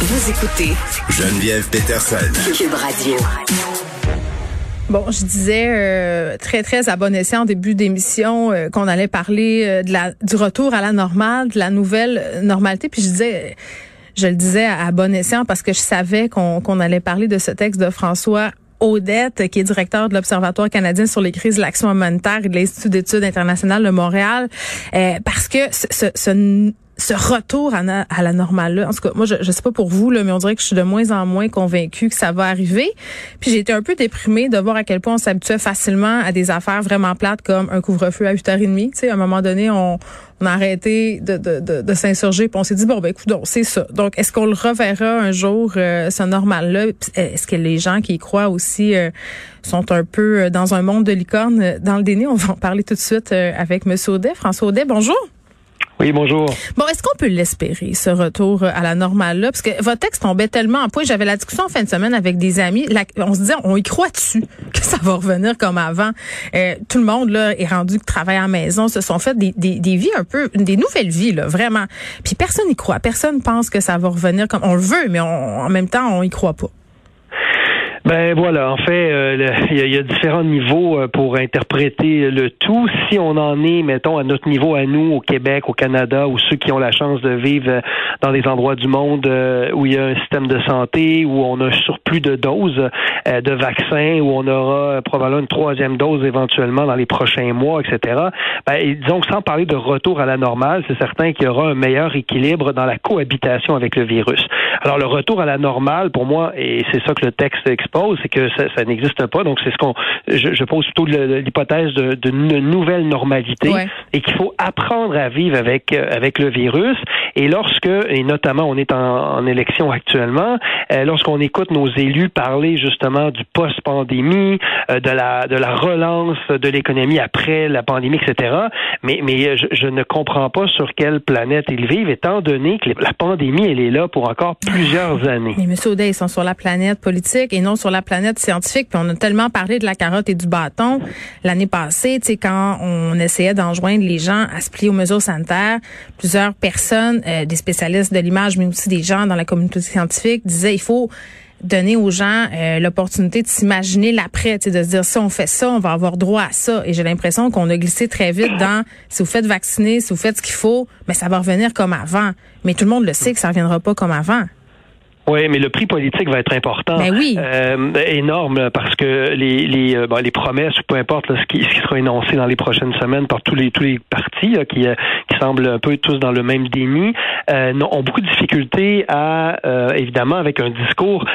Vous écoutez Geneviève Peterson. Cube Radio. Bon, je disais euh, très très à bon escient en début d'émission euh, qu'on allait parler euh, de la du retour à la normale, de la nouvelle normalité. Puis je disais, je le disais à, bon escient parce que je savais qu'on qu'on allait parler de ce texte de François Odette, qui est directeur de l'Observatoire canadien sur les crises de l'action humanitaire et de l'Institut d'études internationales de Montréal, parce que ce, ce ce retour à, la normale là en tout cas moi je, je sais pas pour vous là mais on dirait que je suis de moins en moins convaincue que ça va arriver. Puis j'ai été un peu déprimée de voir à quel point on s'habituait facilement à des affaires vraiment plates comme un couvre-feu à 8h30 tu sais à un moment donné on, on a arrêté de, de, de, s'insurger puis on s'est dit bon ben écoute c'est ça. Donc est-ce qu'on le reverra un jour euh, ce normal là est-ce que les gens qui y croient aussi euh, sont un peu euh, dans un monde de licorne? Dans le déni on va en parler tout de suite avec monsieur Audet. François Audet bonjour oui, bonjour. Bon, est-ce qu'on peut l'espérer, ce retour à la normale là? Parce que votre texte tombait tellement en point. J'avais la discussion en fin de semaine avec des amis. on se disait, on y croit dessus que ça va revenir comme avant. Euh, tout le monde là est rendu travaille à la maison, se sont fait des, des, des, vies un peu, des nouvelles vies là, vraiment. Puis personne n'y croit. Personne pense que ça va revenir comme on le veut, mais en même temps, on y croit pas. Ben voilà, en fait, euh, il y, a différents niveaux euh, pour interpréter le tout. Si on en est, mettons, à notre niveau, à nous, au Québec, au Canada, ou ceux qui ont la chance de vivre euh, dans des endroits du monde où il y a un système de santé, où on a un surplus de doses de vaccins, où on aura probablement une troisième dose éventuellement dans les prochains mois, etc. Ben, disons que sans parler de retour à la normale, c'est certain qu'il y aura un meilleur équilibre dans la cohabitation avec le virus. Alors le retour à la normale, pour moi, et c'est ça que le texte c'est que ça, n'existe pas. Donc, c'est ce qu'on, je, pose plutôt l'hypothèse d'une nouvelle normalité et qu'il faut apprendre à vivre avec euh, avec le virus. Et lorsque, et notamment, on est en, élection actuellement, euh, lorsqu'on écoute nos élus parler justement du post-pandémie, euh, de la de la relance de l'économie après la pandémie, etc. Mais mais je, ne comprends pas sur quelle planète ils vivent, étant donné que la pandémie elle est là pour encore plusieurs années. Mais M. Audet, ils sont sur la planète politique et non sur la planète scientifique. Puis on a tellement parlé de la carotte et du bâton l'année passée, tu sais, quand on essayait d'enjoindre les gens à se plier aux mesures sanitaires, plusieurs personnes, euh, des spécialistes de l'image, mais aussi des gens dans la communauté scientifique, disaient il faut donner aux gens euh, l'opportunité de s'imaginer l'après, de se dire si on fait ça, on va avoir droit à ça. Et j'ai l'impression qu'on a glissé très vite dans si vous faites vacciner, si vous faites ce qu'il faut, mais ça va revenir comme avant. Mais tout le monde le sait que ça reviendra pas comme avant. Oui, mais le prix politique va être important, ben oui. euh, énorme, parce que les les, euh, les promesses, ou peu importe ce, qui, ce qui sera énoncé dans les prochaines semaines par tous les tous les partis qui euh, qui semblent un peu tous dans le même déni, euh, ont beaucoup de difficultés à euh, évidemment avec un discours.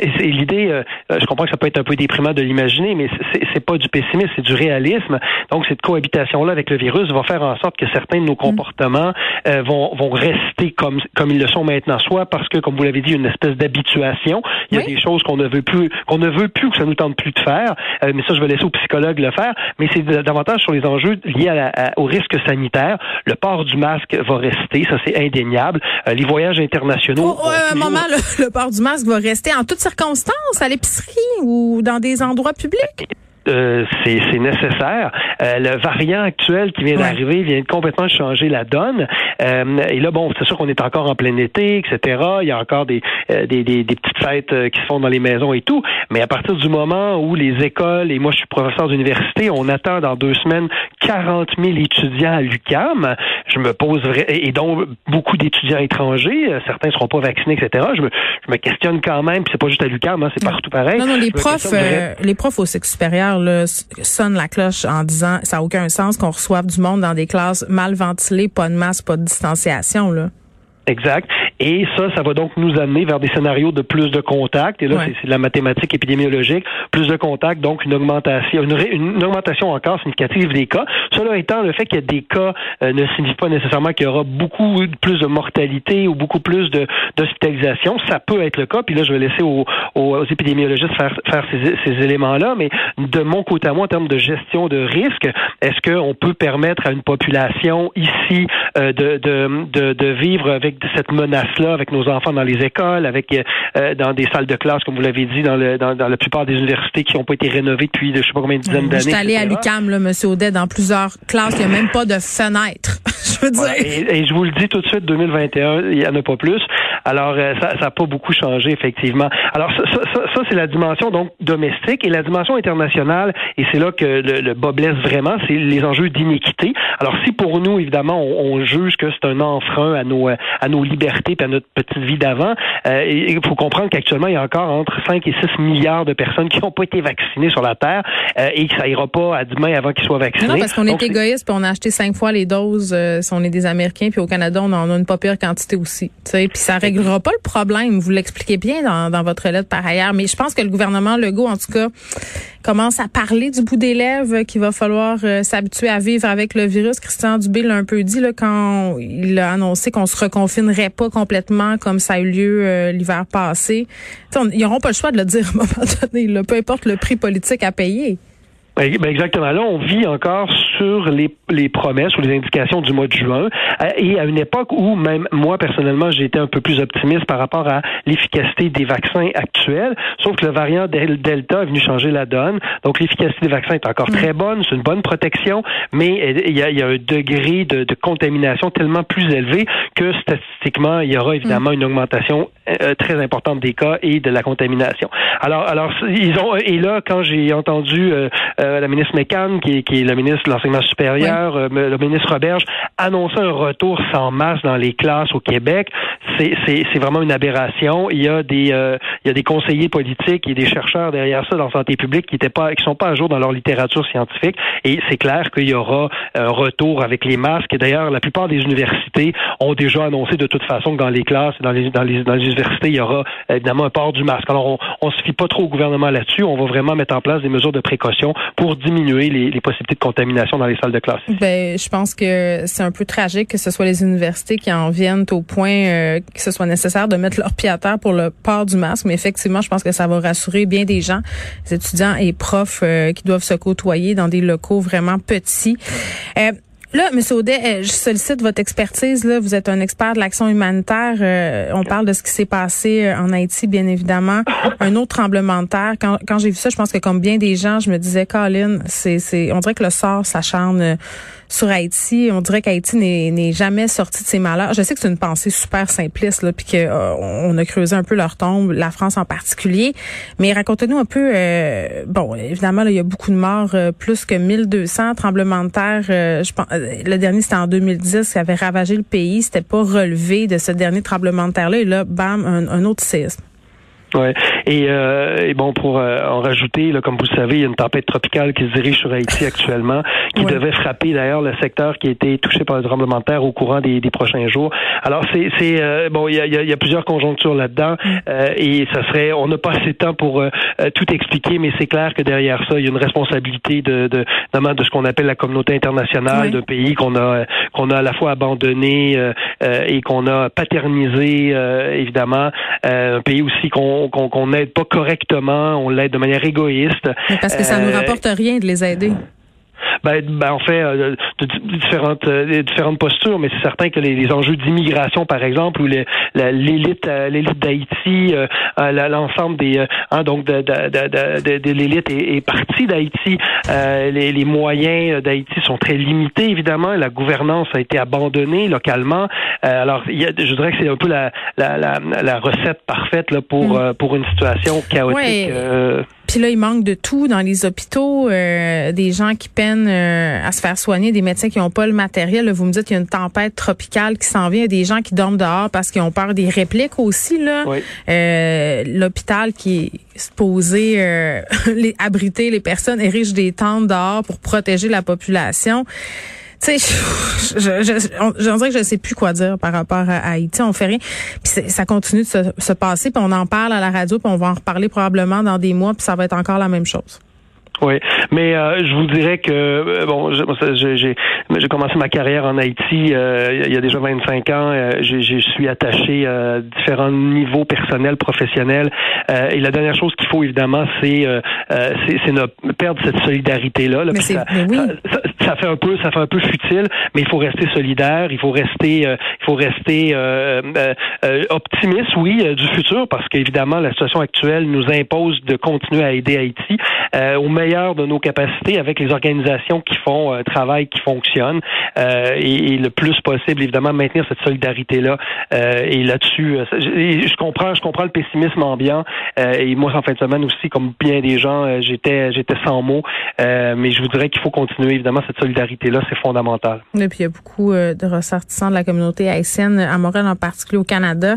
Et l'idée, je comprends que ça peut être un peu déprimant de l'imaginer, mais c'est c'est pas du pessimisme, c'est du réalisme. Donc cette cohabitation là avec le virus va faire en sorte que certains de nos mm. comportements vont vont rester comme comme ils le sont maintenant, soit parce que comme vous l'avez dit une espèce d'habituation. Il y a des choses qu'on ne veut plus, qu'on ne veut plus, que ça nous tente plus de faire. Euh, mais ça, je vais laisser aux psychologues le faire. Mais c'est davantage sur les enjeux liés à au risque sanitaire. Le port du masque va rester, ça c'est indéniable. Euh, les voyages internationaux. Oh, un moment, le, port du masque va rester en toutes circonstances, à l'épicerie ou dans des endroits publics? Euh, c'est nécessaire. Euh, le variant actuel qui vient d'arriver vient complètement changer la donne. Euh, et là, bon, c'est sûr qu'on est encore en plein été, etc. Il y a encore des, des, des, petites fêtes qui se font dans les maisons et tout. Mais à partir du moment où les écoles, et moi je suis professeur d'université, on attend dans deux semaines 40 000 étudiants à l'UCAM, je me pose, et donc beaucoup d'étudiants étrangers, certains ne seront pas vaccinés, etc. Je me, je me questionne quand même, puis c'est pas juste à l'UCAM, hein, c'est partout pareil. Non, non, les profs, les profs au sonne la cloche en disant ça n'a aucun sens qu'on reçoive du monde dans des classes mal ventilées, pas de masse, pas de distanciation. Là. Exact. Et ça, ça va donc nous amener vers des scénarios de plus de contacts. Et là, c'est de la mathématique épidémiologique. Plus de contacts, donc une augmentation, une, augmentation encore significative des cas. Cela étant, le fait qu'il y ait des cas euh, ne signifie pas nécessairement qu'il y aura beaucoup plus de mortalité ou beaucoup plus d'hospitalisation. Ça peut être le cas. Puis là, je vais laisser aux, aux, épidémiologistes faire, faire ces, ces éléments-là. Mais de mon côté à moi, en termes de gestion de risque, est-ce qu'on peut permettre à une population ici euh, de, de, de, de vivre avec cette menace-là avec nos enfants dans les écoles, avec euh, dans des salles de classe, comme vous l'avez dit, dans, le, dans, la plupart des universités qui n'ont pas été rénovées depuis je sais pas combien de dizaines d'années. Je suis allé à l'UCAM, là, M. Audet, dans plusieurs classes, il n'y a même pas de fenêtre. Je veux dire. Et, je vous le dis tout de suite, 2021, il n'y en a pas plus. Alors, euh, ça n'a pas beaucoup changé, effectivement. Alors, ça, ça, ça c'est la dimension donc domestique et la dimension internationale, et c'est là que le, le bas blesse vraiment, c'est les enjeux d'iniquité. Alors, si pour nous, évidemment, on, on juge que c'est un enfrein à nos, à nos libertés et à notre petite vie d'avant, euh, il faut comprendre qu'actuellement, il y a encore entre 5 et 6 milliards de personnes qui n'ont pas été vaccinées sur la Terre euh, et que ça ira pas à demain avant qu'ils soient vaccinés. Non, parce qu'on est égoïste puis on a acheté cinq fois les doses euh, on est des Américains puis au Canada, on en a une pas pire quantité aussi. Puis ça réglera pas le problème. Vous l'expliquez bien dans, dans votre lettre par ailleurs, mais je pense que le gouvernement Legault, en tout cas, commence à parler du bout des qu'il va falloir euh, s'habituer à vivre avec le virus. Christian Dubé l'a un peu dit là, quand il a annoncé qu'on se reconfinerait pas complètement comme ça a eu lieu euh, l'hiver passé. ils n'auront pas le choix de le dire à un moment donné, là, peu importe le prix politique à payer. Ben, ben, exactement. Là, on vit encore sur les, les promesses ou les indications du mois de juin. Euh, et à une époque où même moi, personnellement, j'ai été un peu plus optimiste par rapport à l'efficacité des vaccins actuels. Sauf que le variant Delta est venu changer la donne. Donc, l'efficacité des vaccins est encore mm. très bonne. C'est une bonne protection. Mais il y a, il y a un degré de, de, contamination tellement plus élevé que statistiquement, il y aura évidemment mm. une augmentation euh, très importante des cas et de la contamination. Alors, alors ils ont et là, quand j'ai entendu euh, la ministre McCann, qui, qui est la ministre de l'enseignement supérieur, euh, le ministre Roberge, annoncer un retour sans masse dans les classes au Québec, c'est vraiment une aberration. Il y a des euh, il y a des conseillers politiques et des chercheurs derrière ça dans la santé publique qui étaient pas qui sont pas à jour dans leur littérature scientifique et c'est clair qu'il y aura un retour avec les masques. Et d'ailleurs, la plupart des universités ont déjà annoncé de toute façon que dans les classes dans les dans les, dans les universités, il y aura évidemment un port du masque. Alors on, on se fie pas trop au gouvernement là-dessus. On va vraiment mettre en place des mesures de précaution pour diminuer les, possibilités de contamination dans les salles de classe. Ben, je pense que c'est un peu tragique que ce soit les universités qui en viennent au point euh, que ce soit nécessaire de mettre leur pied à terre pour le port du masque. Mais effectivement, je pense que ça va rassurer bien des gens, les étudiants et profs euh, qui doivent se côtoyer dans des locaux vraiment petits. Euh, Là, M. Audet, euh, je sollicite votre expertise. Là, vous êtes un expert de l'action humanitaire. Euh, on parle de ce qui s'est passé euh, en Haïti, bien évidemment. Un autre tremblement de terre. Quand, quand j'ai vu ça, je pense que comme bien des gens, je me disais, Colin, c'est, c'est, on dirait que le sort s'acharne sur Haïti. On dirait qu'Haïti n'est jamais sorti de ses malheurs. Je sais que c'est une pensée super simpliste, là, puis qu'on euh, a creusé un peu leur tombe, la France en particulier. Mais racontez-nous un peu. Euh, bon, évidemment, là, il y a beaucoup de morts, euh, plus que 1200 tremblements de terre. je pense, le dernier c'était en 2010, qui avait ravagé le pays. C'était pas relevé de ce dernier tremblement de terre-là. Et là, bam, un, un autre séisme. Ouais. Et, euh, et bon, pour euh, en rajouter, là, comme vous le savez, il y a une tempête tropicale qui se dirige sur Haïti actuellement, qui devait frapper d'ailleurs le secteur qui a été touché par le tremblement de terre au courant des, des prochains jours. Alors c'est, c'est euh, bon, il y a, y a, plusieurs conjonctures là-dedans, mm. euh, et ça serait, on n'a pas assez de temps pour tout expliquer, mais c'est clair que derrière ça, il y a une responsabilité de, de notamment de ce qu'on appelle la communauté internationale d'un pays qu'on a qu'on a à la fois abandonné et qu'on a paternisé évidemment, un pays aussi qu'on qu'on n'aide pas correctement, on l'aide de manière égoïste. parce que ça ne nous euh, rapporte rien de les aider. Ben, ben, on fait euh, de, différentes euh, différentes postures, mais c'est certain que les, enjeux d'immigration, par exemple, ou l'élite euh, l'élite d'Haïti, l'ensemble des hein, donc de, de, l'élite est, est partie d'Haïti. Les, les, moyens d'Haïti sont très limités, évidemment. La gouvernance a été abandonnée localement. alors, il y a, je dirais que c'est un peu la, la, la, la, recette parfaite là, pour mm. pour une situation chaotique. Puis là, il manque de tout dans les hôpitaux, euh, des gens qui peinent euh, à se faire soigner, des médecins qui n'ont pas le matériel. vous me dites qu'il y a une tempête tropicale qui s'en vient, des gens qui dorment dehors parce qu'ils ont peur des répliques aussi. Là, euh, l'hôpital qui est supposé les, abriter les personnes érige des tentes dehors pour protéger la population tu sais, je, je, dirais que je sais plus quoi dire par rapport à Haïti. On fait rien. Puis ça continue de se, se passer, puis on en parle à la radio, puis on va en reparler probablement dans des mois, puis ça va être encore la même chose. Oui, mais euh, je vous dirais que euh, bon, j'ai j'ai commencé ma carrière en Haïti euh, il y a déjà 25 ans. je suis attaché à différents niveaux personnels, professionnels. et la dernière chose qu'il faut évidemment, c'est c'est ne perdre cette solidarité là. là ça, ça, fait un peu ça fait un peu futile, mais il faut rester solidaire. Il faut rester il faut rester optimiste, oui, du futur, parce qu'évidemment la situation actuelle nous impose de continuer à aider Haïti au meilleur de nos capacités avec les organisations qui font un travail qui fonctionne et, le plus possible, évidemment, maintenir cette solidarité-là. et là-dessus, je comprends, je comprends le pessimisme ambiant. et moi, en fin de semaine aussi, comme bien des gens, j'étais j'étais sans mots. mais je vous dirais qu'il faut continuer, évidemment, cette solidarité-là, c'est fondamental. Et puis il y a beaucoup de ressortissants de la communauté haïtienne, à Montréal en particulier au Canada.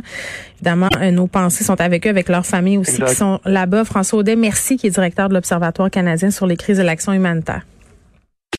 Évidemment, nos pensées sont avec eux, avec leurs familles aussi qui sont là-bas. François Audet, merci, qui est directeur de l'Observatoire canadien sur les crises et l'action humanitaire.